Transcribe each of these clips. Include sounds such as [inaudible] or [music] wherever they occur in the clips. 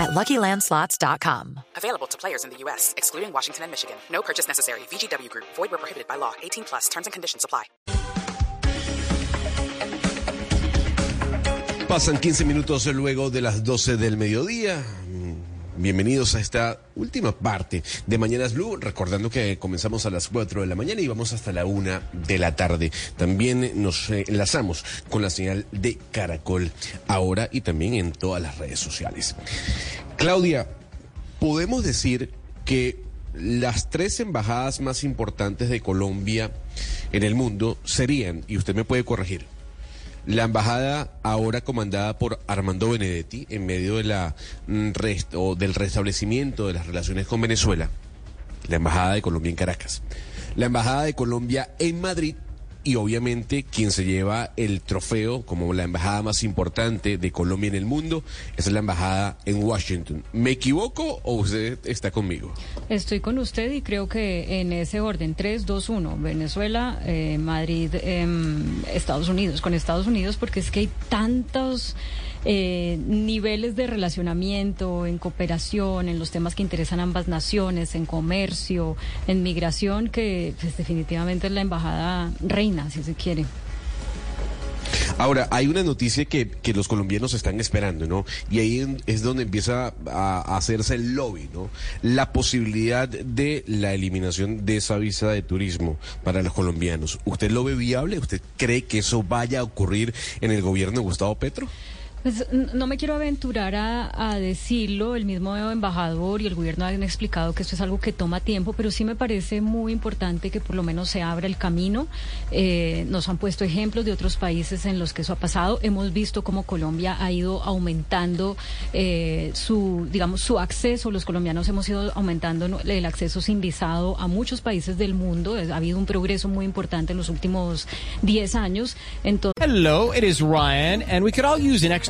at LuckyLandSlots.com. Available to players in the U.S., excluding Washington and Michigan. No purchase necessary. VGW Group. Void where prohibited by law. 18 plus. Terms and conditions apply. Pasan 15 minutos luego de las 12 del mediodía. Bienvenidos a esta última parte de Mañanas Blue, recordando que comenzamos a las 4 de la mañana y vamos hasta la 1 de la tarde. También nos enlazamos con la señal de Caracol ahora y también en todas las redes sociales. Claudia, podemos decir que las tres embajadas más importantes de Colombia en el mundo serían, y usted me puede corregir, la embajada ahora comandada por Armando Benedetti en medio de la mm, rest o del restablecimiento de las relaciones con Venezuela, la embajada de Colombia en Caracas, la embajada de Colombia en Madrid y obviamente quien se lleva el trofeo como la embajada más importante de Colombia en el mundo es la embajada en Washington. ¿Me equivoco o usted está conmigo? Estoy con usted y creo que en ese orden 3, 2, 1, Venezuela, eh, Madrid, eh, Estados Unidos, con Estados Unidos porque es que hay tantos eh, niveles de relacionamiento, en cooperación, en los temas que interesan ambas naciones, en comercio, en migración, que pues, definitivamente es la embajada reina, si se quiere. Ahora, hay una noticia que, que, los colombianos están esperando, ¿no? Y ahí es donde empieza a, hacerse el lobby, ¿no? La posibilidad de la eliminación de esa visa de turismo para los colombianos. ¿Usted lo ve viable? ¿Usted cree que eso vaya a ocurrir en el gobierno de Gustavo Petro? Pues no me quiero aventurar a, decirlo, el mismo embajador y el gobierno han explicado que esto es algo que toma tiempo, pero sí me parece muy importante que por lo menos se abra el camino. Eh, nos han puesto ejemplos de otros países en los que eso ha pasado. Hemos visto cómo Colombia ha ido aumentando eh, su, digamos, su acceso. Los colombianos hemos ido aumentando el acceso sin visado a muchos países del mundo. Ha habido un progreso muy importante en los últimos 10 años. Entonces... Hello, it is Ryan, and we could all use an extra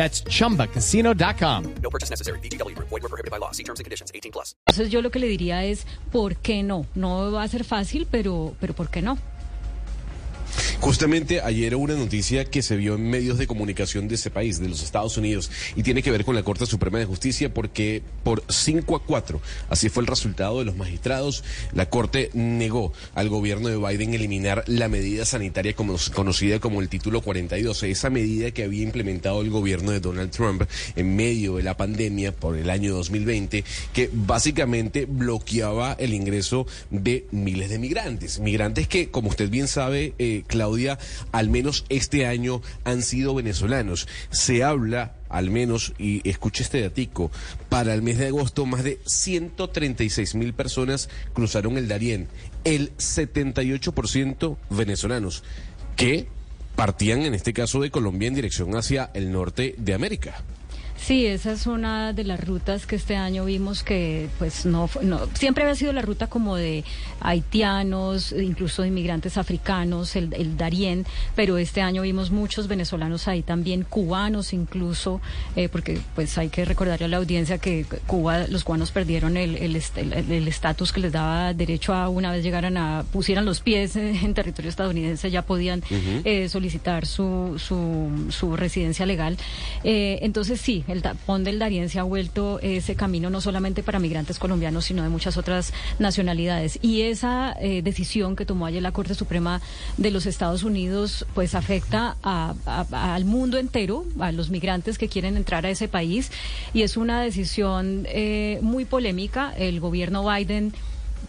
That's chumbacasino.com. No purchase necessary. BGW. Void were prohibited by law. See terms and conditions 18 plus. Entonces yo lo que le diría es, ¿por qué no? No va a ser fácil, pero, pero ¿por qué no? Justamente ayer hubo una noticia que se vio en medios de comunicación de ese país, de los Estados Unidos, y tiene que ver con la Corte Suprema de Justicia porque por 5 a 4, así fue el resultado de los magistrados, la Corte negó al gobierno de Biden eliminar la medida sanitaria como, conocida como el título 42, esa medida que había implementado el gobierno de Donald Trump en medio de la pandemia por el año 2020, que básicamente bloqueaba el ingreso de miles de migrantes, migrantes que, como usted bien sabe, eh, Al menos este año han sido venezolanos. Se habla al menos, y escuche este datico, para el mes de agosto más de 136 mil personas cruzaron el Darién, el 78% venezolanos, que partían en este caso de Colombia en dirección hacia el norte de América. Sí, esa es una de las rutas que este año vimos que pues no, no siempre había sido la ruta como de haitianos, incluso de inmigrantes africanos, el, el Darién, pero este año vimos muchos venezolanos ahí también, cubanos incluso, eh, porque pues hay que recordarle a la audiencia que Cuba, los cubanos perdieron el estatus el, que les daba derecho a una vez llegaran a, pusieran los pies en territorio estadounidense, ya podían eh, solicitar su, su, su, residencia legal. Eh, entonces sí, el tapón del Darién se ha vuelto ese camino no solamente para migrantes colombianos, sino de muchas otras nacionalidades. Y esa eh, decisión que tomó ayer la Corte Suprema de los Estados Unidos, pues afecta al mundo entero, a los migrantes que quieren entrar a ese país. Y es una decisión eh, muy polémica. El gobierno Biden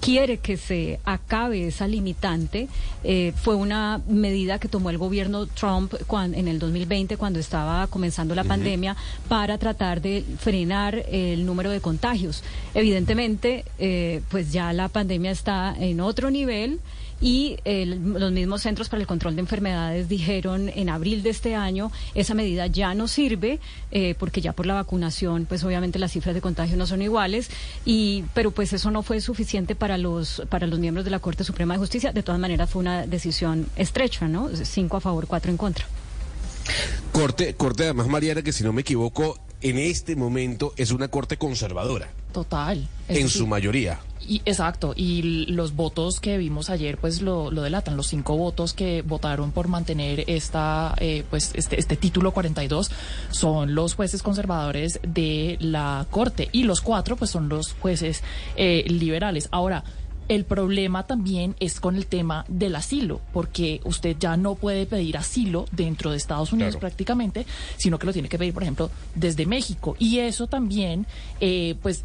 quiere que se acabe esa limitante. Eh, fue una medida que tomó el gobierno Trump en el 2020, cuando estaba comenzando la pandemia, para tratar de frenar el número de contagios. Evidentemente, eh, pues ya la pandemia está en otro nivel y los mismos Centros para el Control de Enfermedades dijeron en abril de este año esa medida ya no sirve eh, porque ya por la vacunación pues obviamente las cifras de contagio no son iguales y pero pues eso no fue suficiente para los para los miembros de la Corte Suprema de Justicia. De todas maneras fue una decisión estrecha no cinco a favor cuatro en contra. Corte, corte además, Mariana, que si no me equivoco, en este momento es una corte conservadora. Total. En su mayoría. Y, exacto, y los votos que vimos ayer pues lo, lo delatan, los cinco votos que votaron por mantener esta, eh, pues este, este título 42 son los jueces conservadores de la Corte y los cuatro pues son los jueces eh, liberales. Ahora, el problema también es con el tema del asilo, porque usted ya no puede pedir asilo dentro de Estados Unidos prácticamente, sino que lo tiene que pedir, por ejemplo, desde México. Y eso también, eh, pues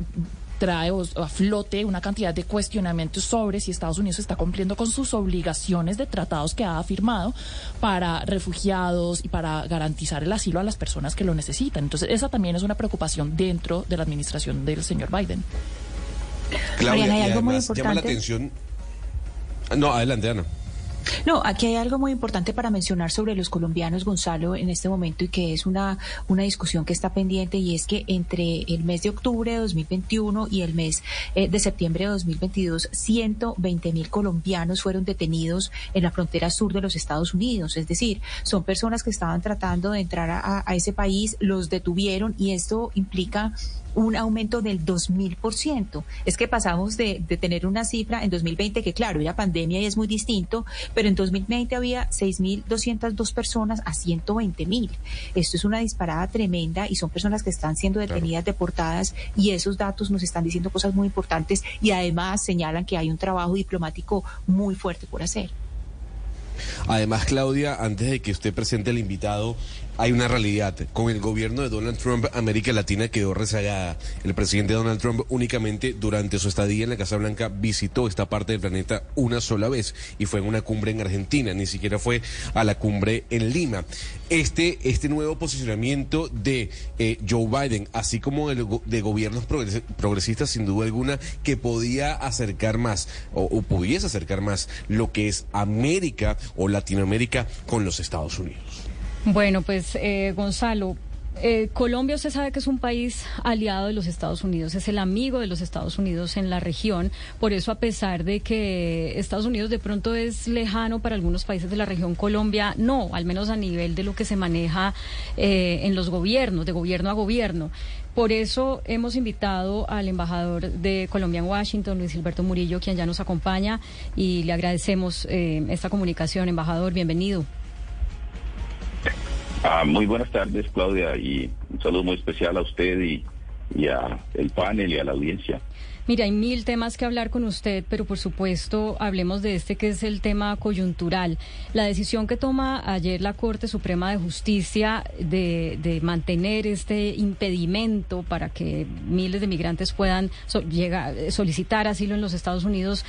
trae a flote una cantidad de cuestionamientos sobre si Estados Unidos está cumpliendo con sus obligaciones de tratados que ha firmado para refugiados y para garantizar el asilo a las personas que lo necesitan. Entonces, esa también es una preocupación dentro de la administración del señor Biden. Claudia, hay algo muy importante. Llama la atención. No, adelante, Ana. No, aquí hay algo muy importante para mencionar sobre los colombianos, Gonzalo, en este momento y que es una, una discusión que está pendiente y es que entre el mes de octubre de 2021 y el mes eh, de septiembre de 2022, 120 mil colombianos fueron detenidos en la frontera sur de los Estados Unidos. Es decir, son personas que estaban tratando de entrar a, a ese país, los detuvieron y esto implica un aumento del 2000%. Es que pasamos de, de, tener una cifra en 2020 que, claro, era pandemia y es muy distinto, pero en 2020 había 6.202 personas a 120.000. Esto es una disparada tremenda y son personas que están siendo detenidas, deportadas y esos datos nos están diciendo cosas muy importantes y además señalan que hay un trabajo diplomático muy fuerte por hacer. Además, Claudia, antes de que usted presente al invitado, hay una realidad. Con el gobierno de Donald Trump, América Latina quedó rezagada. El presidente Donald Trump únicamente durante su estadía en la Casa Blanca visitó esta parte del planeta una sola vez y fue en una cumbre en Argentina, ni siquiera fue a la cumbre en Lima. Este, este nuevo posicionamiento de eh, Joe Biden, así como de gobiernos progresistas, sin duda alguna, que podía acercar más o, o pudiese acercar más lo que es América o Latinoamérica con los Estados Unidos. Bueno, pues eh, Gonzalo, eh, Colombia usted sabe que es un país aliado de los Estados Unidos, es el amigo de los Estados Unidos en la región, por eso a pesar de que Estados Unidos de pronto es lejano para algunos países de la región, Colombia no, al menos a nivel de lo que se maneja eh, en los gobiernos, de gobierno a gobierno. Por eso hemos invitado al embajador de Colombia en Washington, Luis Gilberto Murillo, quien ya nos acompaña y le agradecemos esta comunicación. Embajador, bienvenido. Ah, muy buenas tardes, Claudia, y un saludo muy especial a usted y, a el panel y a la audiencia. Mira, hay mil temas que hablar con usted, pero por supuesto hablemos de este que es el tema coyuntural. La decisión que toma ayer la Corte Suprema de Justicia de mantener este impedimento para que miles de migrantes puedan solicitar asilo en los Estados Unidos,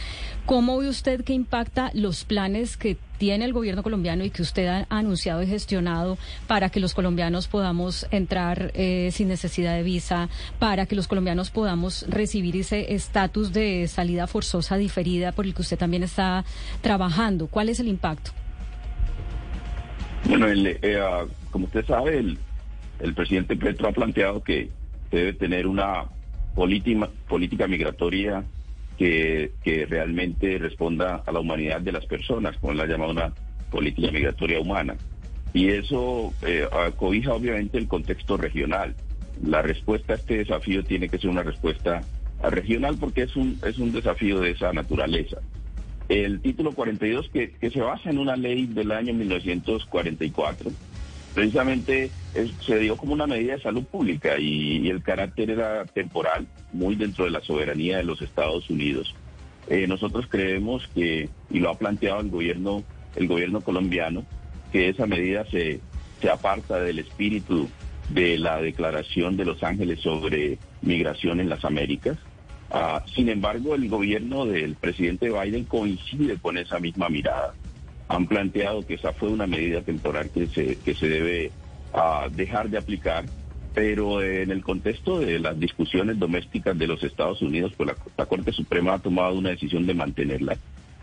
¿cómo ve usted que impacta los planes que tiene el gobierno colombiano y que usted ha anunciado y gestionado para que los colombianos podamos entrar eh, sin necesidad de visa, para que los colombianos podamos recibir ese estatus de salida forzosa diferida por el que usted también está trabajando. ¿Cuál es el impacto? Bueno, eh, ah, como usted sabe, el, el presidente Petro ha planteado que debe tener una política, política migratoria que, que realmente responda a la humanidad de las personas, como la ha llamado una política migratoria humana. Y eso eh, cobija obviamente el contexto regional. La respuesta a este desafío tiene que ser una respuesta regional porque es un, es un desafío de esa naturaleza. El título 42, que, que se basa en una ley del año 1944, precisamente se dio como una medida de salud pública y, el carácter era temporal, muy dentro de la soberanía de los Estados Unidos. Eh, nosotros creemos que, y lo ha planteado el gobierno, el gobierno colombiano, que esa medida se, se aparta del espíritu de la Declaración de Los Ángeles sobre migración en las Américas Ah, sin embargo, el gobierno del presidente Biden coincide con esa misma mirada. Han planteado que esa fue una medida temporal que se, que se debe ah, dejar de aplicar, pero en el contexto de las discusiones domésticas de los Estados Unidos, pues la, Corte Suprema ha tomado una decisión de mantenerla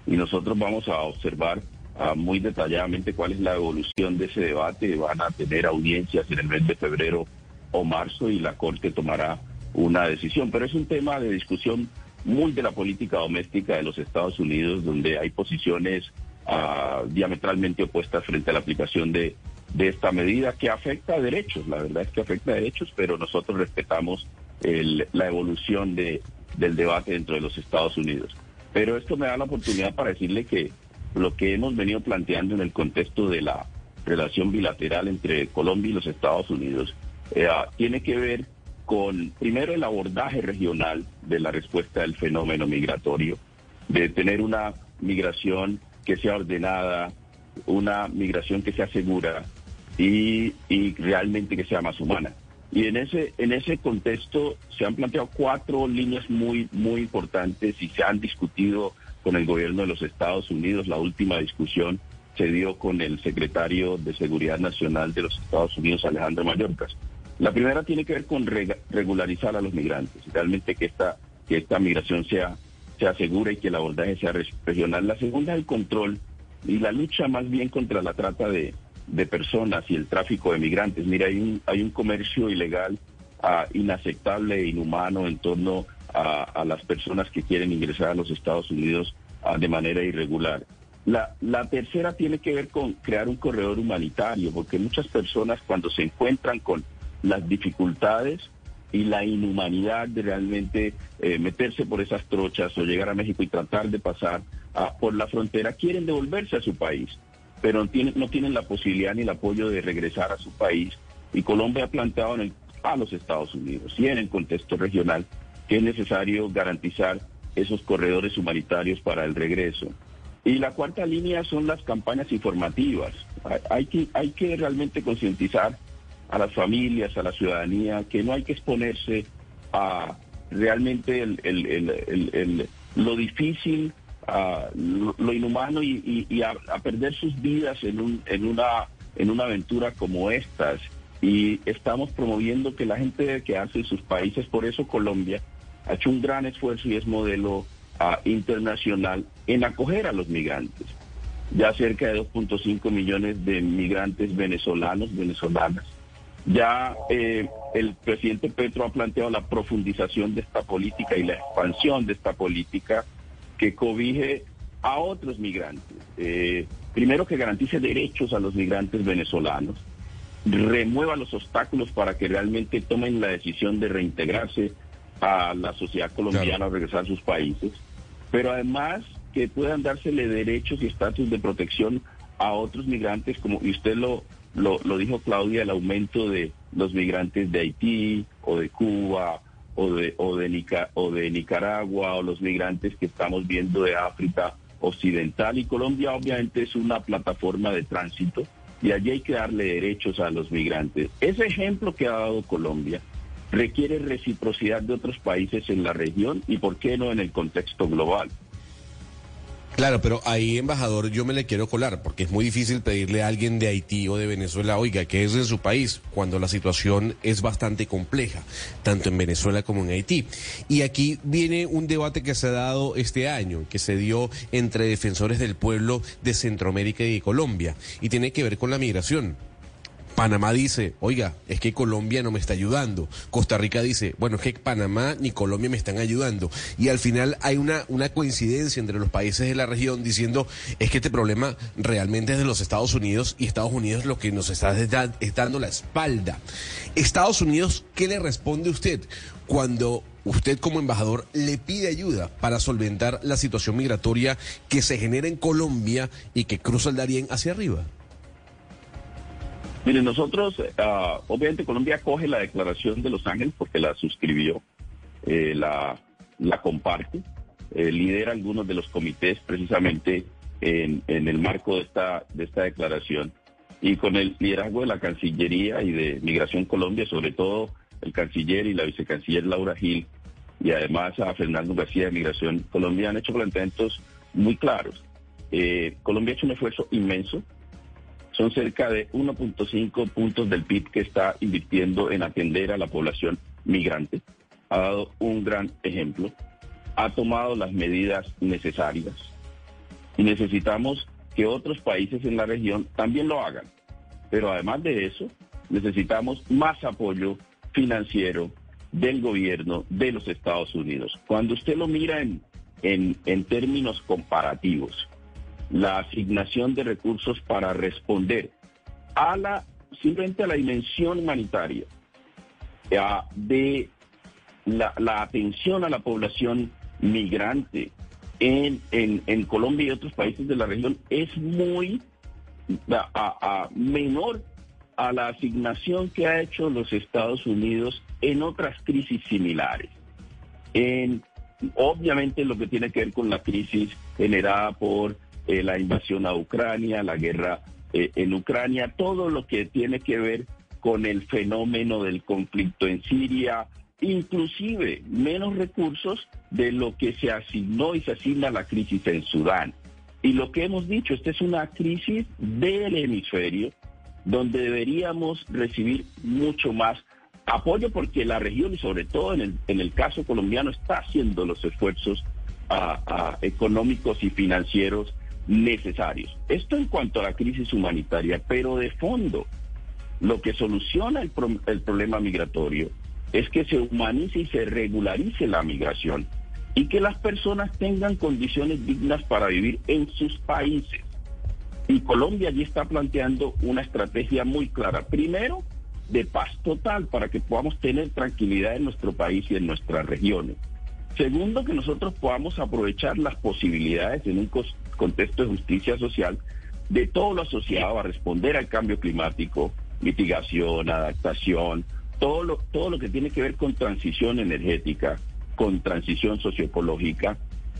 y nosotros vamos a observar ah, muy detalladamente cuál es la evolución de ese debate. Van a tener audiencias en el mes de febrero o marzo y la Corte tomará una decisión. Pero es un tema de discusión muy de la política doméstica de los Estados Unidos, donde hay posiciones ah, diametralmente opuestas frente a la aplicación de, de esta medida que afecta a derechos. La verdad es que afecta a derechos, pero nosotros respetamos la evolución de, del debate dentro de los Estados Unidos. Pero esto me da la oportunidad para decirle que lo que hemos venido planteando en el contexto de la relación bilateral entre Colombia y los Estados Unidos eh, tiene que ver con, primero, el abordaje regional de la respuesta del fenómeno migratorio, de tener una migración que sea ordenada, una migración que sea segura y, realmente que sea más humana. Y en ese, en ese contexto se han planteado cuatro líneas muy, muy importantes y se han discutido con el gobierno de los Estados Unidos. La última discusión se dio con el secretario de Seguridad Nacional de los Estados Unidos, Alejandro Mayorkas. La primera tiene que ver con regularizar a los migrantes, realmente que esta, que esta migración sea, sea segura y que el abordaje sea regional. La segunda, el control y la lucha más bien contra la trata de, personas y el tráfico de migrantes. Mira, hay un, hay un comercio ilegal uh, inaceptable e inhumano en torno a, las personas que quieren ingresar a los Estados Unidos ah, de manera irregular. La, la tercera tiene que ver con crear un corredor humanitario, porque muchas personas cuando se encuentran con las dificultades y la inhumanidad de realmente eh, meterse por esas trochas o llegar a México y tratar de pasar por la frontera, quieren devolverse a su país, pero no tienen, no tienen la posibilidad ni el apoyo de regresar a su país. Y Colombia ha planteado en el, a los Estados Unidos y en el contexto regional que es necesario garantizar esos corredores humanitarios para el regreso. Y la cuarta línea son las campañas informativas. Hay que, hay que realmente concientizar a las familias, a la ciudadanía, que no hay que exponerse a realmente el, lo difícil, lo, inhumano y, a, perder sus vidas en, un, en, una, en una aventura como estas. Y estamos promoviendo que la gente quedarse en sus países. Por eso Colombia ha hecho un gran esfuerzo y es modelo ah, internacional en acoger a los migrantes. Ya cerca de 2.5 millones de migrantes venezolanos, venezolanas ya eh, el presidente Petro ha planteado la profundización de esta política y la expansión de esta política que cobije a otros migrantes. Eh, primero que garantice derechos a los migrantes venezolanos, remueva los obstáculos para que realmente tomen la decisión de reintegrarse a la sociedad colombiana, a regresar a sus países, pero además que puedan dársele derechos y estatus de protección a otros migrantes, como usted lo lo, dijo Claudia, el aumento de los migrantes de Haití o de Cuba o de, o de, o de Nicaragua o los migrantes que estamos viendo de África Occidental. Y Colombia obviamente es una plataforma de tránsito y allí hay que darle derechos a los migrantes. Ese ejemplo que ha dado Colombia requiere reciprocidad de otros países en la región y, ¿por qué no, en el contexto global? Claro, pero ahí, embajador, yo me le quiero colar, porque es muy difícil pedirle a alguien de Haití o de Venezuela, oiga, que es en su país, cuando la situación es bastante compleja, tanto en Venezuela como en Haití. Y aquí viene un debate que se ha dado este año, que se dio entre defensores del pueblo de Centroamérica y de Colombia, y tiene que ver con la migración. Panamá dice, oiga, es que Colombia no me está ayudando. Costa Rica dice, bueno, es que Panamá ni Colombia me están ayudando. Y al final hay una, coincidencia entre los países de la región diciendo, es que este problema realmente es de los Estados Unidos y Estados Unidos lo que nos está dando la espalda. Estados Unidos, ¿qué le responde usted cuando usted como embajador le pide ayuda para solventar la situación migratoria que se genera en Colombia y que cruza el Darién hacia arriba? Miren, nosotros, ah, obviamente Colombia coge la declaración de Los Ángeles porque la suscribió, eh, la, comparte, eh, lidera algunos de los comités precisamente en, el marco de esta, de esta declaración y con el liderazgo de la Cancillería y de Migración Colombia, sobre todo el canciller y la vicecanciller Laura Gil, y además a Fernando García de Migración Colombia han hecho planteamientos muy claros. Colombia ha hecho un esfuerzo inmenso. Son cerca de 1.5 puntos del PIB que está invirtiendo en atender a la población migrante. Ha dado un gran ejemplo. Ha tomado las medidas necesarias. Y necesitamos que otros países en la región también lo hagan. Pero además de eso, necesitamos más apoyo financiero del gobierno de los Estados Unidos. Cuando usted lo mira en, en, términos comparativos, la asignación de recursos para responder a la simplemente a la dimensión humanitaria de la, atención a la población migrante en, en, en, Colombia y otros países de la región es muy a, menor a la asignación que ha hecho los Estados Unidos en otras crisis similares. En, obviamente lo que tiene que ver con la crisis generada por eh, la invasión a Ucrania, la guerra eh, en Ucrania, todo lo que tiene que ver con el fenómeno del conflicto en Siria, inclusive menos recursos de lo que se asignó y se asigna la crisis en Sudán. Y lo que hemos dicho, esta es una crisis del hemisferio donde deberíamos recibir mucho más apoyo porque la región y sobre todo en el, en el caso colombiano está haciendo los esfuerzos económicos y financieros necesarios. Esto en cuanto a la crisis humanitaria, pero de fondo lo que soluciona el, el problema migratorio es que se humanice y se regularice la migración y que las personas tengan condiciones dignas para vivir en sus países. Y Colombia allí está planteando una estrategia muy clara. Primero, de paz total para que podamos tener tranquilidad en nuestro país y en nuestras regiones. Segundo, que nosotros podamos aprovechar las posibilidades en un contexto de justicia social de todo lo asociado a responder al cambio climático, mitigación, adaptación, todo lo, todo lo que tiene que ver con transición energética, con transición socioecológica.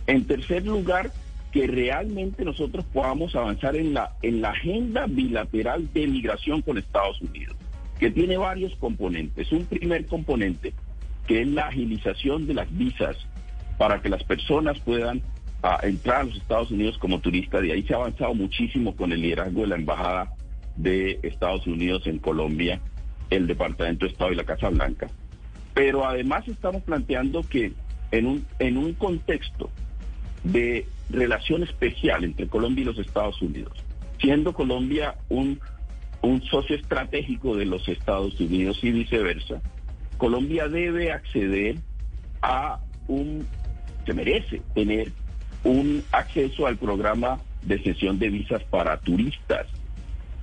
En tercer lugar, que realmente nosotros podamos avanzar en la, en la agenda bilateral de migración con Estados Unidos, que tiene varios componentes. Un primer componente, que es la agilización de las visas para que las personas puedan ah, entrar a los Estados Unidos como turistas. De ahí se ha avanzado muchísimo con el liderazgo de la Embajada de Estados Unidos en Colombia, el Departamento de Estado y la Casa Blanca. Pero además estamos planteando que en un, en un contexto de relación especial entre Colombia y los Estados Unidos, siendo Colombia un, un socio estratégico de los Estados Unidos y viceversa, Colombia debe acceder a un, se merece tener un acceso al programa de sesión de visas para turistas.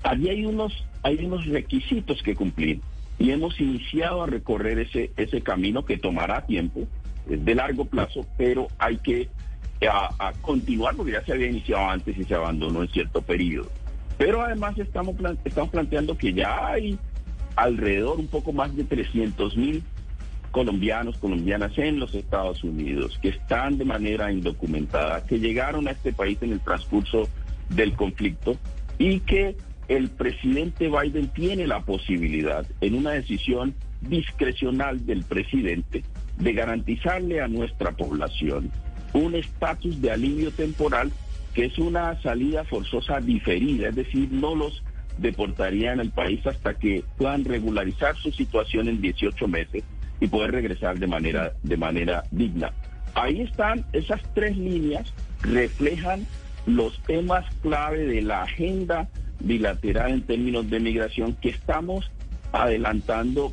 Allí hay unos, hay unos requisitos que cumplir y hemos iniciado a recorrer ese, ese camino que tomará tiempo, es de largo plazo, pero hay que a, continuar porque ya se había iniciado antes y se abandonó en cierto periodo. Pero además estamos, estamos planteando que ya hay alrededor un poco más de 300 mil colombianos, colombianas en los Estados Unidos, que están de manera indocumentada, que llegaron a este país en el transcurso del conflicto y que el presidente Biden tiene la posibilidad, en una decisión discrecional del presidente, de garantizarle a nuestra población un estatus de alivio temporal que es una salida forzosa diferida, es decir, no los deportarían al país hasta que puedan regularizar su situación en 18 meses y poder regresar de manera, de manera digna. Ahí están esas tres líneas, reflejan los temas clave de la agenda bilateral en términos de migración que estamos adelantando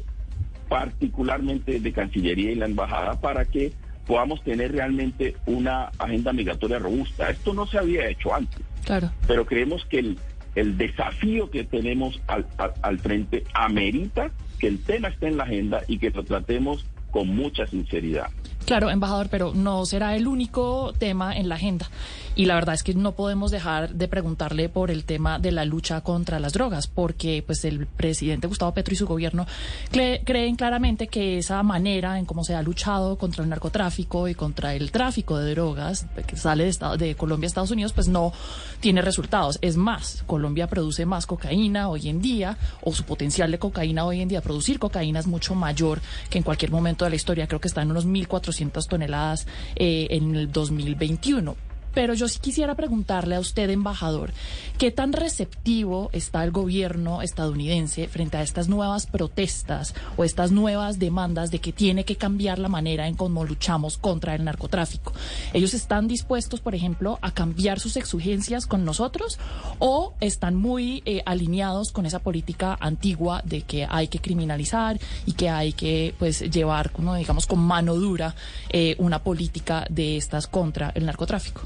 particularmente de Cancillería y la Embajada para que podamos tener realmente una agenda migratoria robusta. Esto no se había hecho antes. Claro. Pero creemos que el, el desafío que tenemos al, al, frente amerita que el tema esté en la agenda y que lo tratemos con mucha sinceridad. Claro, embajador, pero no será el único tema en la agenda. Y la verdad es que no podemos dejar de preguntarle por el tema de la lucha contra las drogas, porque pues el presidente Gustavo Petro y su gobierno creen claramente que esa manera en cómo se ha luchado contra el narcotráfico y contra el tráfico de drogas que sale de, de Colombia a Estados Unidos, pues no tiene resultados. Es más, Colombia produce más cocaína hoy en día, o su potencial de cocaína hoy en día, producir cocaína es mucho mayor que en cualquier momento de la historia. Creo que está en unos 1.400 400 toneladas eh, en el 2021. Pero yo sí quisiera preguntarle a usted, embajador, ¿qué tan receptivo está el gobierno estadounidense frente a estas nuevas protestas o estas nuevas demandas de que tiene que cambiar la manera en cómo luchamos contra el narcotráfico? ¿Ellos están dispuestos, por ejemplo, a cambiar sus exigencias con nosotros o están muy eh, alineados con esa política antigua de que hay que criminalizar y que hay que pues llevar, como digamos, con mano dura eh, una política de estas contra el narcotráfico?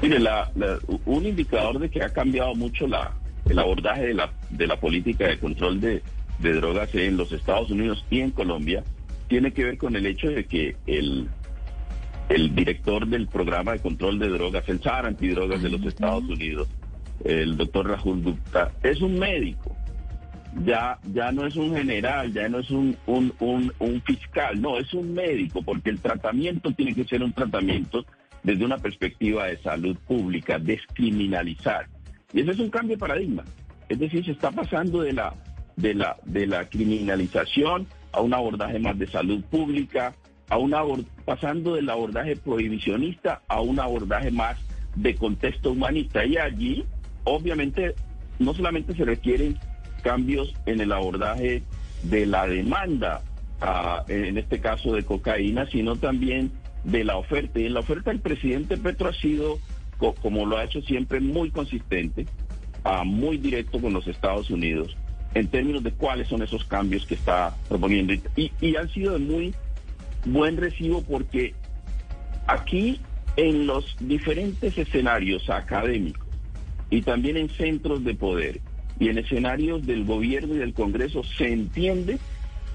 Mire, la, un indicador de que ha cambiado mucho la, el abordaje de la, de la política de control de, de drogas en los Estados Unidos y en Colombia tiene que ver con el hecho de que el, el director del programa de control de drogas, el SAR antidrogas de los Estados Unidos, el doctor Rahul Gupta, es un médico. Ya, ya no es un general, ya no es un, un, un, un fiscal, no, es un médico, porque el tratamiento tiene que ser un tratamiento desde una perspectiva de salud pública, descriminalizar. Y ese es un cambio de paradigma. Es decir, se está pasando de la, de la, de la criminalización a un abordaje más de salud pública, a una, pasando del abordaje prohibicionista a un abordaje más de contexto humanista. Y allí, obviamente, no solamente se requieren cambios en el abordaje de la demanda, ah, en este caso de cocaína, sino también de la oferta. Y en la oferta el presidente Petro ha sido, como lo ha hecho siempre, muy consistente, ah, muy directo con los Estados Unidos en términos de cuáles son esos cambios que está proponiendo. Y, han sido de muy buen recibo porque aquí en los diferentes escenarios académicos y también en centros de poder y en escenarios del gobierno y del Congreso se entiende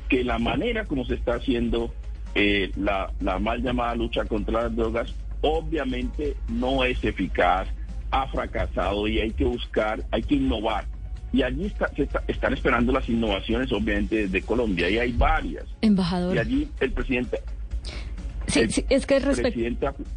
que la manera como se está haciendo eh, la, la mal llamada lucha contra las drogas obviamente no es eficaz, ha fracasado y hay que buscar, hay que innovar. Y allí está, están esperando las innovaciones, obviamente, desde Colombia, y hay varias. Embajador. Y allí el presidente Sí, es que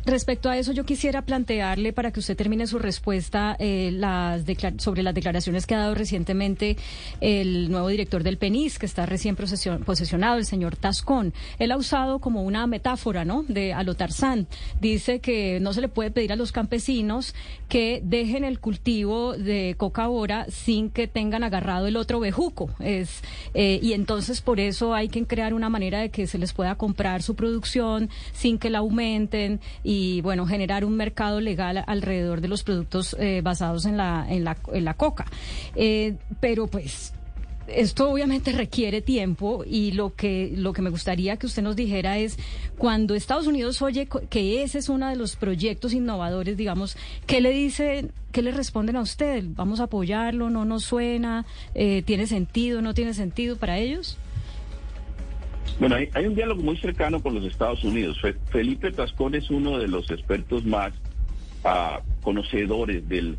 respecto a eso yo quisiera plantearle para que usted termine su respuesta eh, las sobre las declaraciones que ha dado recientemente el nuevo director del PENIS, que está recién posesionado, el señor Tascón. Él ha usado como una metáfora, ¿no? De Alotarzán. Dice que no se le puede pedir a los campesinos que dejen el cultivo de coca bora sin que tengan agarrado el otro bejuco. Es, eh, y entonces por eso hay que crear una manera de que se les pueda comprar su producción sin que la aumenten y, bueno, generar un mercado legal alrededor de los productos eh, basados en la, en la, en la coca. Eh, pero pues esto obviamente requiere tiempo y lo que lo que me gustaría que usted nos dijera es cuando Estados Unidos oye que ese es uno de los proyectos innovadores, digamos, ¿qué le dice, qué le responden a usted? ¿Vamos a apoyarlo? ¿No nos suena? Eh, ¿Tiene sentido? ¿No tiene sentido para ellos? Bueno, hay, un diálogo muy cercano con los Estados Unidos. Felipe Tascón es uno de los expertos más ah, conocedores del,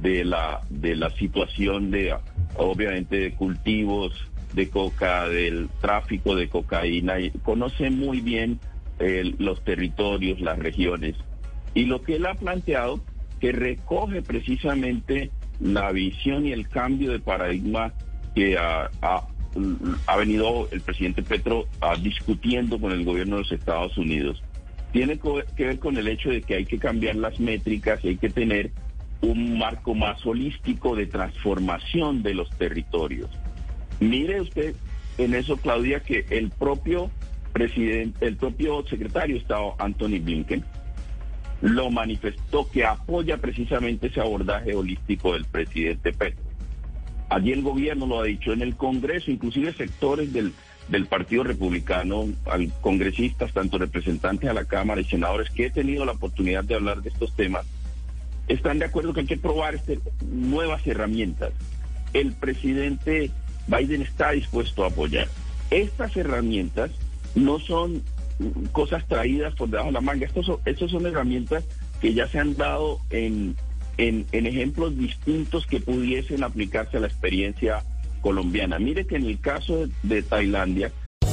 de, la, de la situación de, obviamente, de cultivos de coca, del tráfico de cocaína, y conoce muy bien los territorios, las regiones. Y lo que él ha planteado, que recoge precisamente la visión y el cambio de paradigma que ha ha venido el presidente Petro ah, discutiendo con el gobierno de los Estados Unidos tiene que ver con el hecho de que hay que cambiar las métricas y hay que tener un marco más holístico de transformación de los territorios. Mire usted en eso, Claudia, que el propio presidente, el propio secretario de Estado, Anthony Blinken, lo manifestó que apoya precisamente ese abordaje holístico del presidente Petro. Allí el gobierno lo ha dicho en el Congreso, inclusive sectores del, del Partido Republicano, al congresistas, tanto representantes a la Cámara y senadores que he tenido la oportunidad de hablar de estos temas, están de acuerdo que hay que probar este, nuevas herramientas. El presidente Biden está dispuesto a apoyar. Estas herramientas no son cosas traídas por debajo de la manga, estas son herramientas que ya se han dado en en, ejemplos distintos que pudiesen aplicarse a la experiencia colombiana. Mire que en el caso de, Tailandia,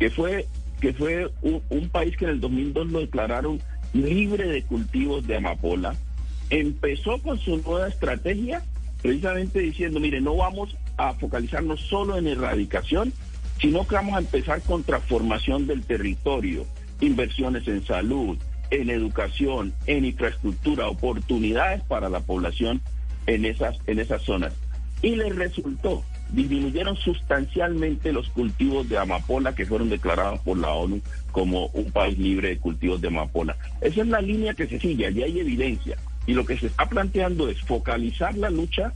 Que fue, que fue un, país que en el 2002 lo declararon libre de cultivos de amapola. Empezó con su nueva estrategia precisamente diciendo, mire, no vamos a focalizarnos solo en erradicación, sino que vamos a empezar con transformación del territorio, inversiones en salud, en educación, en infraestructura, oportunidades para la población en esas, en esas zonas. Y les resultó, disminuyeron sustancialmente los cultivos de amapola que fueron declarados por la ONU como un país libre de cultivos de amapola. Esa es la línea que se sigue, allí hay evidencia. Y lo que se está planteando es focalizar la lucha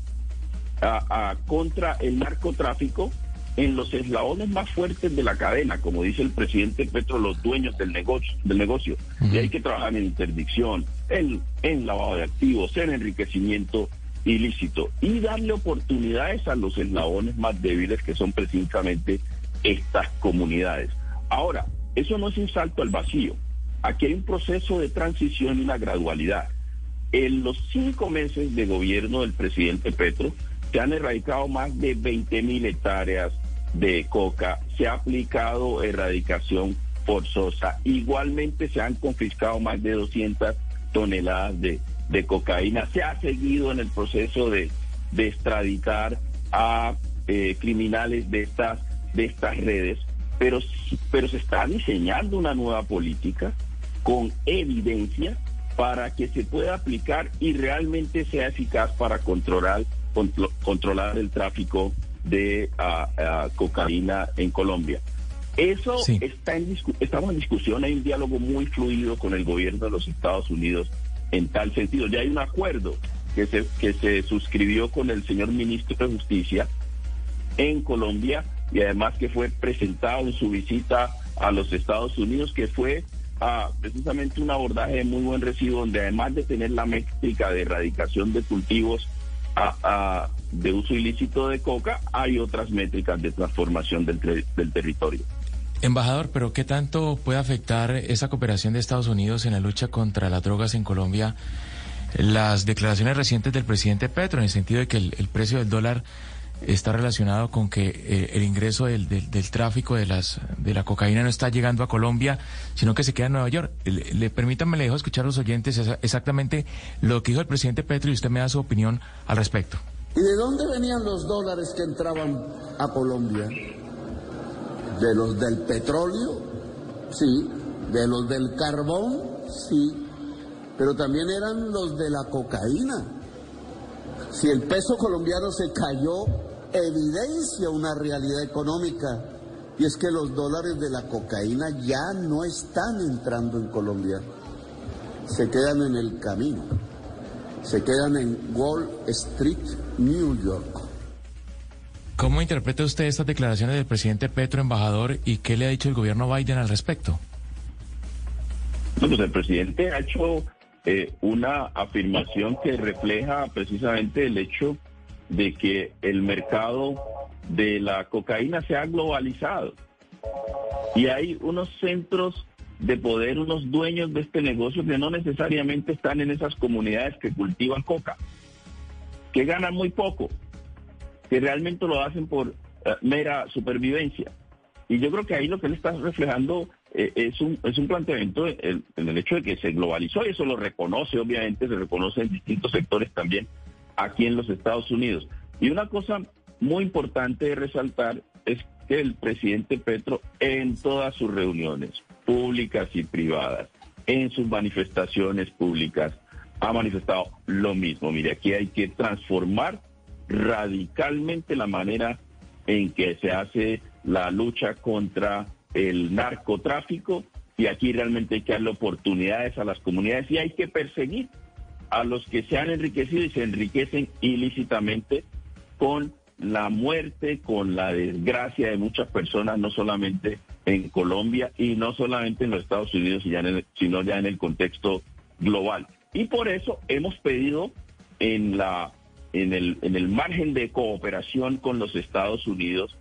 a, a, contra el narcotráfico en los eslabones más fuertes de la cadena, como dice el presidente Petro, los dueños del negocio. Del negocio. Uh -huh. Y hay que trabajar en interdicción, en, en lavado de activos, en enriquecimiento ilícito y darle oportunidades a los eslabones más débiles que son precisamente estas comunidades. Ahora, eso no es un salto al vacío. Aquí hay un proceso de transición y una gradualidad. En los cinco meses de gobierno del presidente Petro se han erradicado más de 20 mil hectáreas de coca, se ha aplicado erradicación forzosa, igualmente se han confiscado más de 200 toneladas de, de cocaína, se ha seguido en el proceso de, de extraditar a eh, criminales de estas, de estas redes, pero, pero se está diseñando una nueva política con evidencia para que se pueda aplicar y realmente sea eficaz para controlar, contro, controlar el tráfico de uh, uh, cocaína en Colombia. Eso sí. está en estamos en discusión, hay un diálogo muy fluido con el gobierno de los Estados Unidos en tal sentido. Ya hay un acuerdo que se, que se suscribió con el señor ministro de Justicia en Colombia y además que fue presentado en su visita a los Estados Unidos, que fue uh, precisamente un abordaje de muy buen recibo, donde además de tener la métrica de erradicación de cultivos a, de uso ilícito de coca, hay otras métricas de transformación del, del territorio. Embajador, pero ¿qué tanto puede afectar esa cooperación de Estados Unidos en la lucha contra las drogas en Colombia? Las declaraciones recientes del presidente Petro, en el sentido de que el, precio del dólar está relacionado con que eh, el ingreso del, del, del, tráfico de las de la cocaína no está llegando a Colombia, sino que se queda en Nueva York. Le, le permítanme, le dejo escuchar a los oyentes exactamente lo que dijo el presidente Petro y usted me da su opinión al respecto. ¿Y de dónde venían los dólares que entraban a Colombia? ¿De los del petróleo? Sí. ¿De los del carbón? Sí. Pero también eran los de la cocaína. Si el peso colombiano se cayó, evidencia una realidad económica. Y es que los dólares de la cocaína ya no están entrando en Colombia. Se quedan en el camino. Se quedan en Wall Street, New York. ¿Cómo interpreta usted estas declaraciones del presidente Petro, embajador, y qué le ha dicho el gobierno Biden al respecto? Pues el presidente ha hecho eh, una afirmación que refleja precisamente el hecho de que el mercado de la cocaína se ha globalizado y hay unos centros de poder, unos dueños de este negocio que no necesariamente están en esas comunidades que cultivan coca, que ganan muy poco, que realmente lo hacen por uh, mera supervivencia. Y yo creo que ahí lo que él está reflejando eh, es, un, es un planteamiento en, en, el hecho de que se globalizó y eso lo reconoce, obviamente, se reconoce en distintos sectores también aquí en los Estados Unidos. Y una cosa muy importante de resaltar es que el presidente Petro en todas sus reuniones públicas y privadas, en sus manifestaciones públicas, ha manifestado lo mismo. Mire, aquí hay que transformar radicalmente la manera en que se hace la lucha contra el narcotráfico y aquí realmente hay que darle oportunidades a las comunidades y hay que perseguir a los que se han enriquecido y se enriquecen ilícitamente con la muerte, con la desgracia de muchas personas, no solamente en Colombia y no solamente en los Estados Unidos, sino ya en el contexto global. Y por eso hemos pedido en, la, en, el, en el margen de cooperación con los Estados Unidos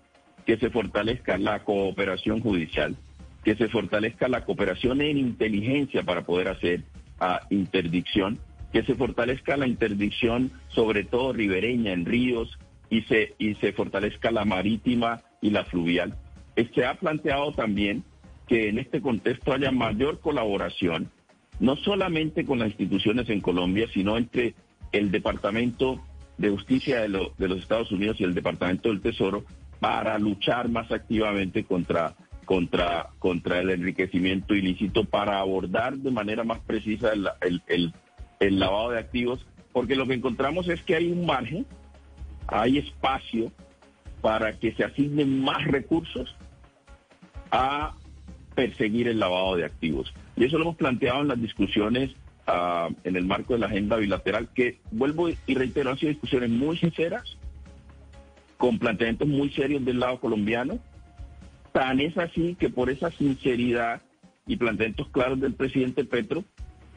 que se fortalezca la cooperación judicial, que se fortalezca la cooperación en inteligencia para poder hacer a interdicción, que se fortalezca la interdicción sobre todo ribereña en ríos y se, y se fortalezca la marítima y la fluvial. Se ha planteado también que en este contexto haya mayor colaboración, no solamente con las instituciones en Colombia, sino entre el Departamento de Justicia de, de los Estados Unidos y el Departamento del Tesoro para luchar más activamente contra contra, contra el enriquecimiento ilícito para abordar de manera más precisa el, lavado de activos, porque lo que encontramos es que hay un margen, hay espacio para que se asignen más recursos a perseguir el lavado de activos. Y eso lo hemos planteado en las discusiones ah, en el marco de la agenda bilateral, que vuelvo y reitero, han sido discusiones muy sinceras, con planteamientos muy serios del lado colombiano, Tan es así que por esa sinceridad y planteamientos claros del presidente Petro,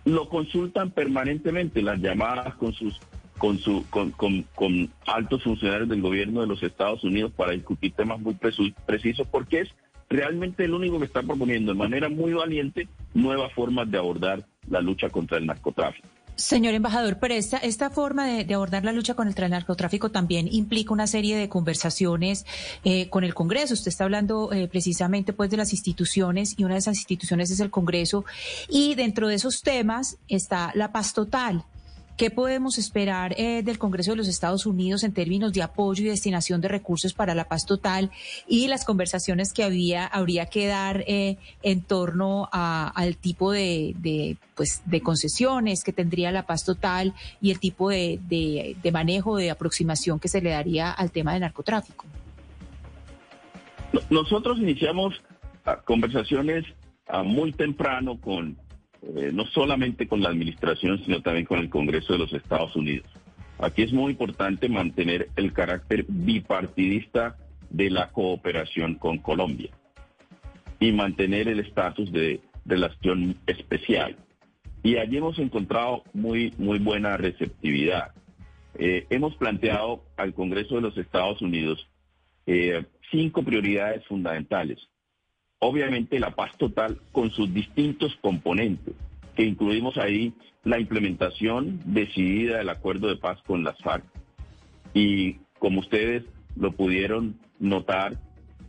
lo consultan permanentemente las llamadas con sus con su con, con, altos funcionarios del gobierno de los Estados Unidos para discutir temas muy precisos porque es realmente el único que está proponiendo de manera muy valiente nuevas formas de abordar la lucha contra el narcotráfico. Señor embajador, pero esta, esta forma de, abordar la lucha con el narcotráfico también implica una serie de conversaciones eh, con el Congreso. Usted está hablando eh, precisamente pues de las instituciones y una de esas instituciones es el Congreso y dentro de esos temas está la paz total. ¿Qué podemos esperar eh, del Congreso de los Estados Unidos en términos de apoyo y destinación de recursos para la paz total y las conversaciones que había, habría que dar eh, en torno al tipo de, pues, de concesiones que tendría la paz total y el tipo de, de manejo, de aproximación que se le daría al tema del narcotráfico? Nosotros iniciamos ah, conversaciones ah, muy temprano con eh, no solamente con la administración, sino también con el Congreso de los Estados Unidos. Aquí es muy importante mantener el carácter bipartidista de la cooperación con Colombia y mantener el estatus de relación especial. Y allí hemos encontrado muy, muy buena receptividad. Eh, hemos planteado al Congreso de los Estados Unidos eh, cinco prioridades fundamentales obviamente la paz total con sus distintos componentes, que incluimos ahí la implementación decidida del acuerdo de paz con las FARC. Y como ustedes lo pudieron notar,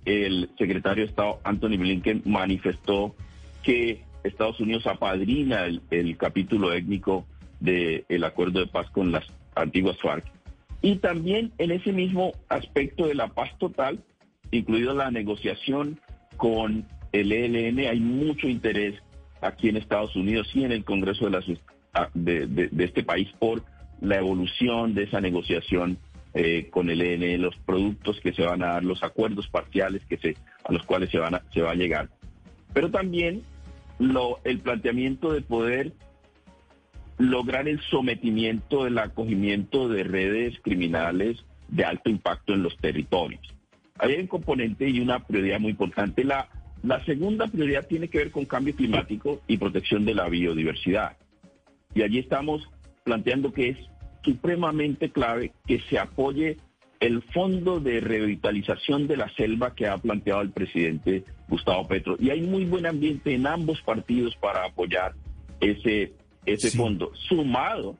el secretario de Estado Anthony Blinken manifestó que Estados Unidos apadrina el, capítulo étnico del acuerdo de paz con las antiguas FARC. Y también en ese mismo aspecto de la paz total, incluido la negociación con el ELN, hay mucho interés aquí en Estados Unidos y en el Congreso de, ah, de, este país por la evolución de esa negociación eh, con el ELN, los productos que se van a dar, los acuerdos parciales que se, a los cuales se, van a, se va a llegar. Pero también lo, el planteamiento de poder lograr el sometimiento, el acogimiento de redes criminales de alto impacto en los territorios. Hay un componente y una prioridad muy importante. La, la segunda prioridad tiene que ver con cambio climático y protección de la biodiversidad. Y allí estamos planteando que es supremamente clave que se apoye el fondo de revitalización de la selva que ha planteado el presidente Gustavo Petro. Y hay muy buen ambiente en ambos partidos para apoyar ese, ese fondo, sumado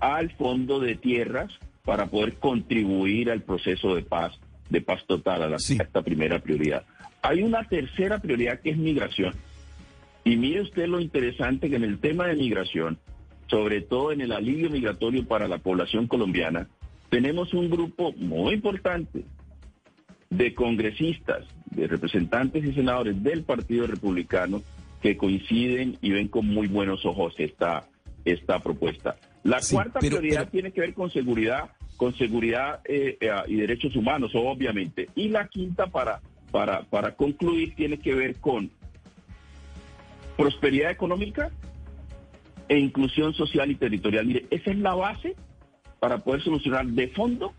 al fondo de tierras para poder contribuir al proceso de paz de paz total a, la, esta primera prioridad. Hay una tercera prioridad que es migración. Y mire usted lo interesante que en el tema de migración, sobre todo en el alivio migratorio para la población colombiana, tenemos un grupo muy importante de congresistas, de representantes y senadores del Partido Republicano que coinciden y ven con muy buenos ojos esta, esta propuesta. La cuarta prioridad tiene que ver con seguridad con seguridad eh, eh, y derechos humanos, obviamente. Y la quinta, para, para, para concluir, tiene que ver con prosperidad económica e inclusión social y territorial. Mire, esa es la base para poder solucionar de fondo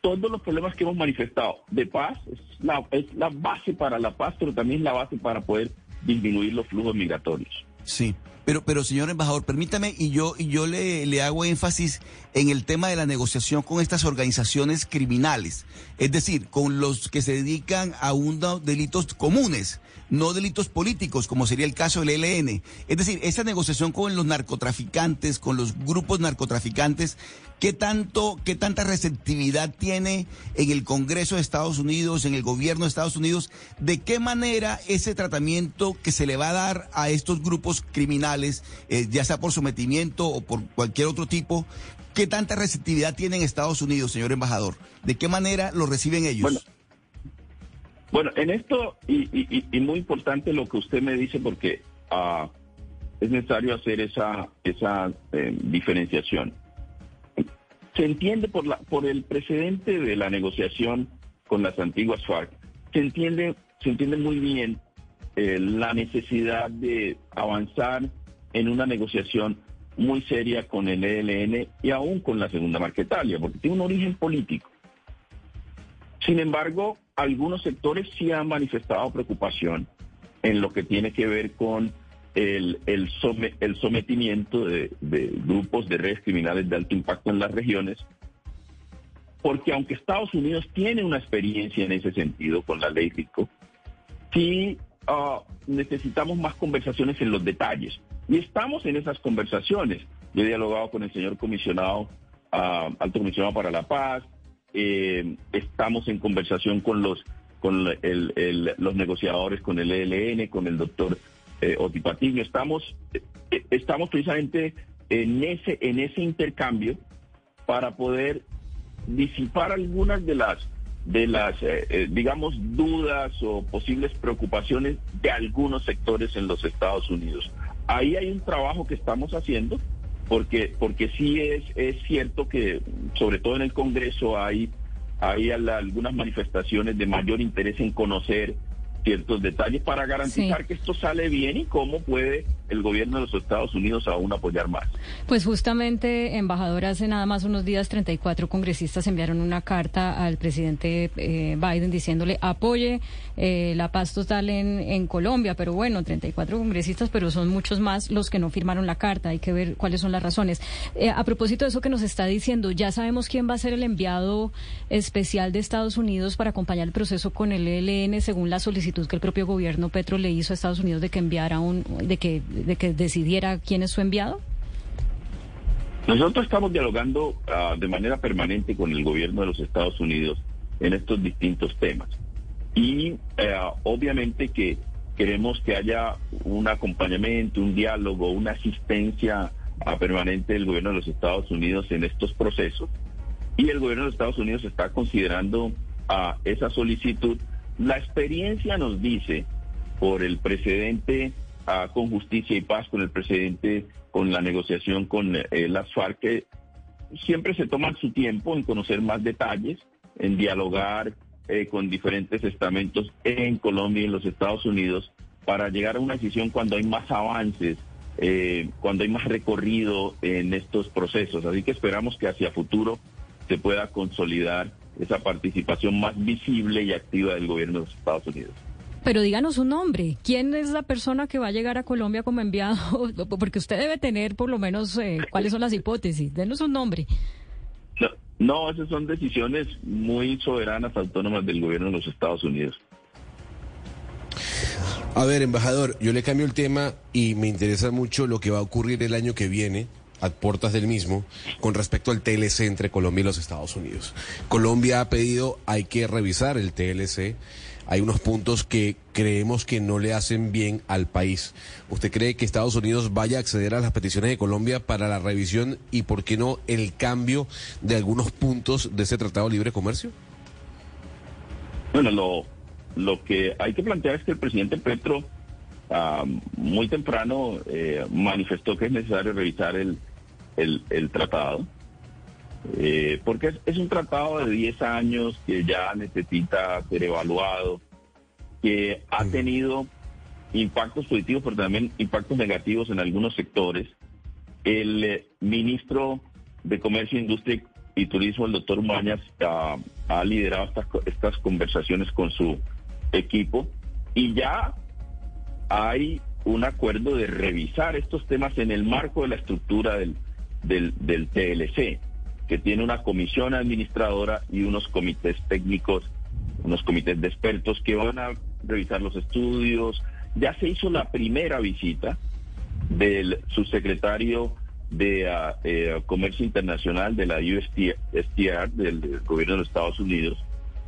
todos los problemas que hemos manifestado de paz es la, es la base para la paz, pero también es la base para poder disminuir los flujos migratorios. Sí, pero, pero señor embajador, permítame y yo, y yo le, le hago énfasis en el tema de la negociación con estas organizaciones criminales, es decir, con los que se dedican a unos delitos comunes, no delitos políticos, como sería el caso del ELN. Es decir, esa negociación con los narcotraficantes, con los grupos narcotraficantes, ¿qué tanto, qué tanta receptividad tiene en el Congreso de Estados Unidos, en el gobierno de Estados Unidos? ¿De qué manera ese tratamiento que se le va a dar a estos grupos criminales, eh, ya sea por sometimiento o por cualquier otro tipo, ¿qué tanta receptividad tiene en Estados Unidos, señor embajador? ¿De qué manera lo reciben ellos? Bueno, en esto, y, y- muy importante lo que usted me dice, porque ah, es necesario hacer esa, esa eh, diferenciación. Se entiende por, la, por el precedente de la negociación con las antiguas FARC, se entiende, se entiende muy bien eh, la necesidad de avanzar en una negociación muy seria con el ELN y aún con la segunda Marquetalia, porque tiene un origen político. Sin embargo, algunos sectores sí han manifestado preocupación en lo que tiene que ver con el, el, some- el sometimiento de, de grupos de redes criminales de alto impacto en las regiones, porque aunque Estados Unidos tiene una experiencia en ese sentido con la ley RICO, sí ah, necesitamos más conversaciones en los detalles. Y estamos en esas conversaciones. Yo he dialogado con el señor comisionado, ah, alto comisionado para la paz, eh, estamos en conversación con los con los negociadores, con el ELN, con el doctor eh, Oti Patiño. Estamos, eh, estamos precisamente en ese, en ese intercambio para poder disipar algunas de las de las eh, eh, digamos dudas o posibles preocupaciones de algunos sectores en los Estados Unidos. Ahí hay un trabajo que estamos haciendo porque porque sí es es cierto que sobre todo en el Congreso hay hay al- algunas manifestaciones de mayor interés en conocer ciertos detalles para garantizar Sí. que esto sale bien y cómo puede el gobierno de los Estados Unidos aún apoyar más. Pues justamente, embajador, hace nada más unos días 34 congresistas enviaron una carta al presidente eh, Biden diciéndole apoye eh, la paz total en, en Colombia. Pero bueno, 34 congresistas, pero son muchos más los que no firmaron la carta. Hay que ver cuáles son las razones. Eh, a propósito de eso que nos está diciendo, ya sabemos quién va a ser el enviado especial de Estados Unidos para acompañar el proceso con el ELN según la solicitud que el propio gobierno Petro le hizo a Estados Unidos de que enviara un, de que, de que decidiera quién es su enviado. Nosotros estamos dialogando ah, de manera permanente con el gobierno de los Estados Unidos en estos distintos temas. Y eh, obviamente que queremos que haya un acompañamiento, un diálogo, una asistencia ah, permanente del gobierno de los Estados Unidos en estos procesos. Y el gobierno de los Estados Unidos está considerando ah, esa solicitud. La experiencia nos dice, por el precedente con justicia y paz, con el precedente con la negociación con eh, las FARC, que siempre se toman su tiempo en conocer más detalles, en dialogar eh, con diferentes estamentos en Colombia y en los Estados Unidos para llegar a una decisión cuando hay más avances, eh, cuando hay más recorrido en estos procesos. Así que esperamos que hacia futuro se pueda consolidar esa participación más visible y activa del gobierno de los Estados Unidos. Pero díganos un nombre. ¿Quién es la persona que va a llegar a Colombia como enviado? [laughs] Porque usted debe tener por lo menos eh, cuáles son las hipótesis. Denos un nombre. No, no, esas son decisiones muy soberanas, autónomas del gobierno de los Estados Unidos. A ver, embajador, yo le cambio el tema y me interesa mucho lo que va a ocurrir el año que viene a puertas del mismo con respecto al TLC entre Colombia y los Estados Unidos. Colombia ha pedido, hay que revisar el TLC. Hay unos puntos que creemos que no le hacen bien al país. ¿Usted cree que Estados Unidos vaya a acceder a las peticiones de Colombia para la revisión y, por qué no, el cambio de algunos puntos de ese Tratado de Libre Comercio? Bueno, lo, lo que hay que plantear es que el presidente Petro ah, muy temprano eh, manifestó que es necesario revisar el, el, el tratado, eh, porque es, es un tratado de 10 años que ya necesita ser evaluado, que ha tenido impactos positivos, pero también impactos negativos en algunos sectores. El eh, ministro de Comercio, Industria y Turismo, el doctor Mañas, ha, ha liderado estas, estas conversaciones con su equipo y ya hay un acuerdo de revisar estos temas en el marco de la estructura del, del, del TLC, que tiene una comisión administradora y unos comités técnicos, unos comités de expertos que van a revisar los estudios. Ya se hizo la primera visita del subsecretario de eh, Comercio Internacional de la USTR, del, gobierno de los Estados Unidos,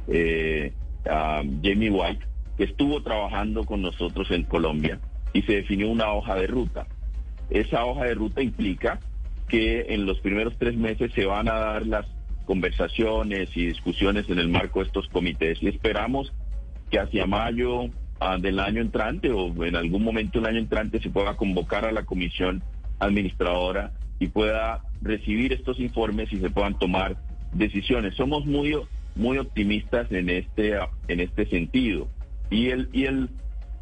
eh, Jamie White, que estuvo trabajando con nosotros en Colombia y se definió una hoja de ruta. Esa hoja de ruta implica que en los primeros tres meses se van a dar las conversaciones y discusiones en el marco de estos comités y esperamos que hacia mayo ah, del año entrante o en algún momento del año entrante se pueda convocar a la comisión administradora y pueda recibir estos informes y se puedan tomar decisiones. Somos muy muy optimistas en este en este sentido y el y el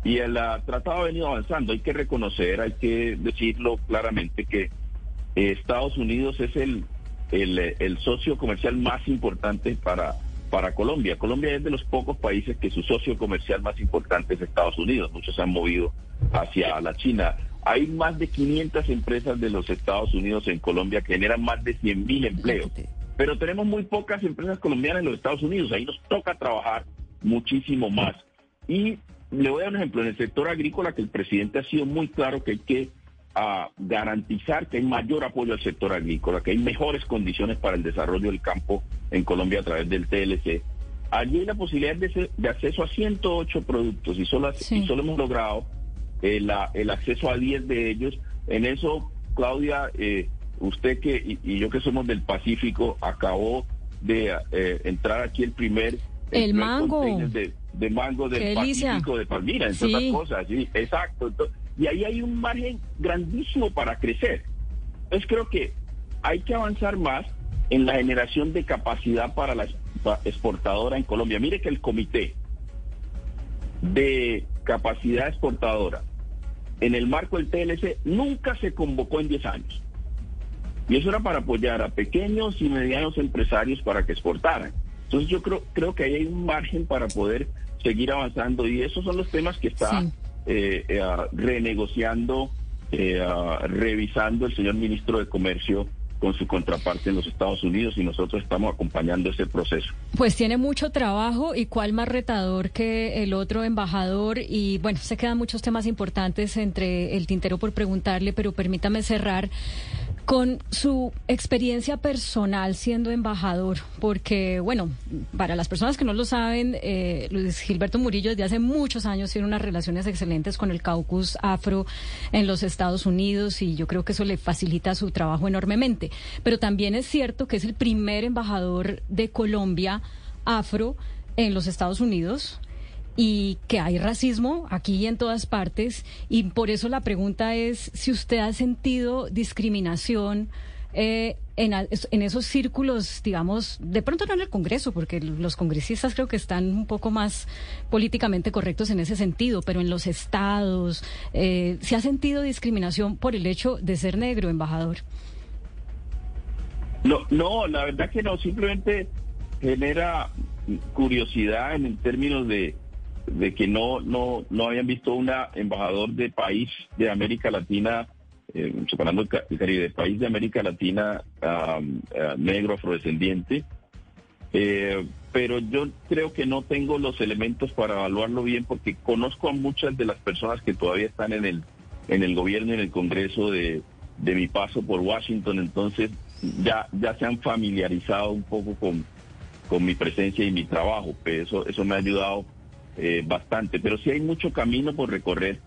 y el ah, tratado ha venido avanzando. Hay que reconocer, hay que decirlo claramente que Estados Unidos es el, el, el socio comercial más importante para para Colombia. Colombia es de los pocos países que su socio comercial más importante es Estados Unidos. Muchos se han movido hacia la China. Hay más de 500 empresas de los Estados Unidos en Colombia que generan más de 100 mil empleos. Pero tenemos muy pocas empresas colombianas en los Estados Unidos. Ahí nos toca trabajar muchísimo más. Y le voy a dar un ejemplo. En el sector agrícola, que el presidente ha sido muy claro que hay que ah, garantizar que hay mayor apoyo al sector agrícola, que hay mejores condiciones para el desarrollo del campo en Colombia a través del TLC. Allí hay la posibilidad de, de acceso a 108 productos y solo, y solo hemos logrado el, el acceso a 10 de ellos. En eso, Claudia, eh, usted que y, yo que somos del Pacífico, acabó de eh, entrar aquí el primer... El, mango. De, de, mango del Pacífico, de Palmira, entre otras cosas. Sí, exacto. Y ahí hay un margen grandísimo para crecer. Entonces creo que hay que avanzar más en la generación de capacidad para la exportadora en Colombia. Mire que el comité de capacidad exportadora en el marco del TLC nunca se convocó en 10 años. Y eso era para apoyar a pequeños y medianos empresarios para que exportaran. Entonces yo creo, creo que ahí hay un margen para poder seguir avanzando y esos son los temas que está eh, eh, renegociando, eh, revisando el señor ministro de Comercio con su contraparte en los Estados Unidos y nosotros estamos acompañando ese proceso. Pues tiene mucho trabajo y cuál más retador que el otro embajador y bueno, se quedan muchos temas importantes entre el tintero por preguntarle, pero permítame cerrar con su experiencia personal siendo embajador, porque, bueno, para las personas que no lo saben, eh, Luis Gilberto Murillo desde hace muchos años tiene unas relaciones excelentes con el caucus afro en los Estados Unidos y yo creo que eso le facilita su trabajo enormemente. Pero también es cierto que es el primer embajador de Colombia afro en los Estados Unidos y que hay racismo aquí y en todas partes y por eso la pregunta es si usted ha sentido discriminación eh, en, en, esos círculos, digamos, de pronto no en el Congreso, porque los congresistas creo que están un poco más políticamente correctos en ese sentido, pero en los estados, eh, ¿se ha sentido discriminación por el hecho de ser negro, embajador? No, no, la verdad que no, simplemente genera curiosidad en términos de de que no, no, no habían visto una embajador de país de América Latina, eh, separando el Caribe, país de América Latina eh, negro afrodescendiente. Eh, pero yo creo que no tengo los elementos para evaluarlo bien porque conozco a muchas de las personas que todavía están en el, en el gobierno y en el Congreso de, de mi paso por Washington, entonces ya, ya se han familiarizado un poco con, con mi presencia y mi trabajo, pero eso, eso me ha ayudado eh, bastante, pero sí hay mucho camino por recorrer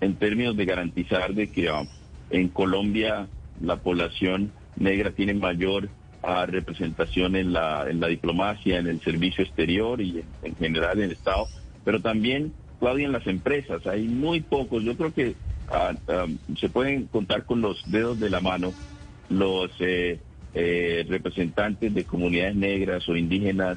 en términos de garantizar de que ah, en Colombia la población negra tiene mayor ah, representación en la, en la diplomacia, en el servicio exterior y en, general en el Estado, pero también, Claudia, en las empresas. Hay muy pocos, yo creo que ah, se pueden contar con los dedos de la mano los eh, eh, representantes de comunidades negras o indígenas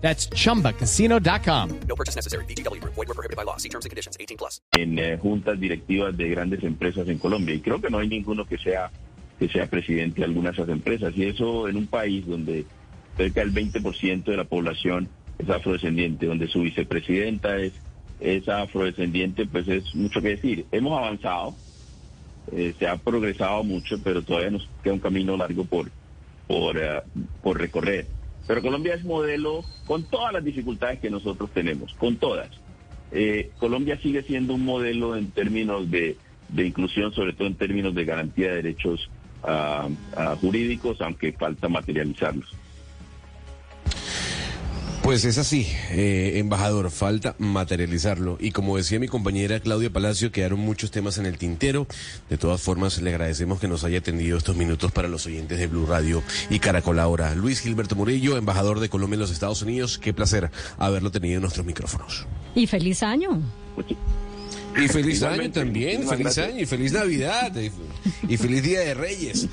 That's chumbacasino.com. No purchase necessary. VGW Group. Void were prohibited by law. See terms and conditions. 18 plus. en eh, juntas directivas de grandes empresas en Colombia y creo que no hay ninguno que sea que sea presidente de alguna de esas empresas y eso en un país donde cerca del 20% de la población es afrodescendiente, donde su vicepresidenta es, es afrodescendiente, pues es mucho que decir. Hemos avanzado, eh, se ha progresado mucho, pero todavía nos queda un camino largo por, por, eh, por recorrer. Pero Colombia es modelo con todas las dificultades que nosotros tenemos, con todas. Eh, Colombia sigue siendo un modelo en términos de, inclusión, sobre todo en términos de garantía de derechos ah, ah, jurídicos, aunque falta materializarlos. Pues es así, eh, embajador, falta materializarlo. Y como decía mi compañera Claudia Palacio, quedaron muchos temas en el tintero. De todas formas, le agradecemos que nos haya atendido estos minutos para los oyentes de Blue Radio y Caracol ahora. Luis Gilberto Murillo, embajador de Colombia en los Estados Unidos, qué placer haberlo tenido en nuestros micrófonos. Y feliz año. Y feliz año también, feliz gracias. año y feliz Navidad y, y feliz Día de Reyes.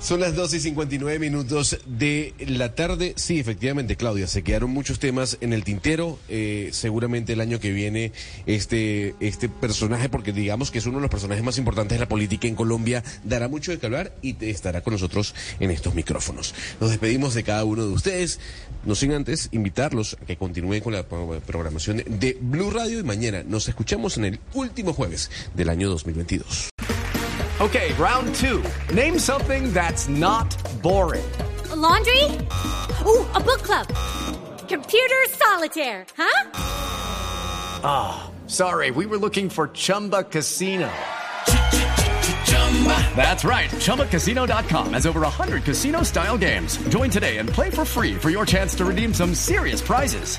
Son las 12 y 59 minutos de la tarde. Sí, efectivamente, Claudia, se quedaron muchos temas en el tintero. Eh, seguramente el año que viene este, este personaje, porque digamos que es uno de los personajes más importantes de la política en Colombia, dará mucho de qué hablar y te- estará con nosotros en estos micrófonos. Nos despedimos de cada uno de ustedes, no sin antes invitarlos a que continúen con la pro- programación de Blue Radio y mañana nos escuchamos en el último jueves del año 2022. Okay, round two. Name something that's not boring. laundry? Ooh, a book club. Computer solitaire, huh? Ah, sorry, we were looking for Chumba Casino. That's right. ChumbaCasino.com has over 100 casino style games. Join today and play for free for your chance to redeem some serious prizes.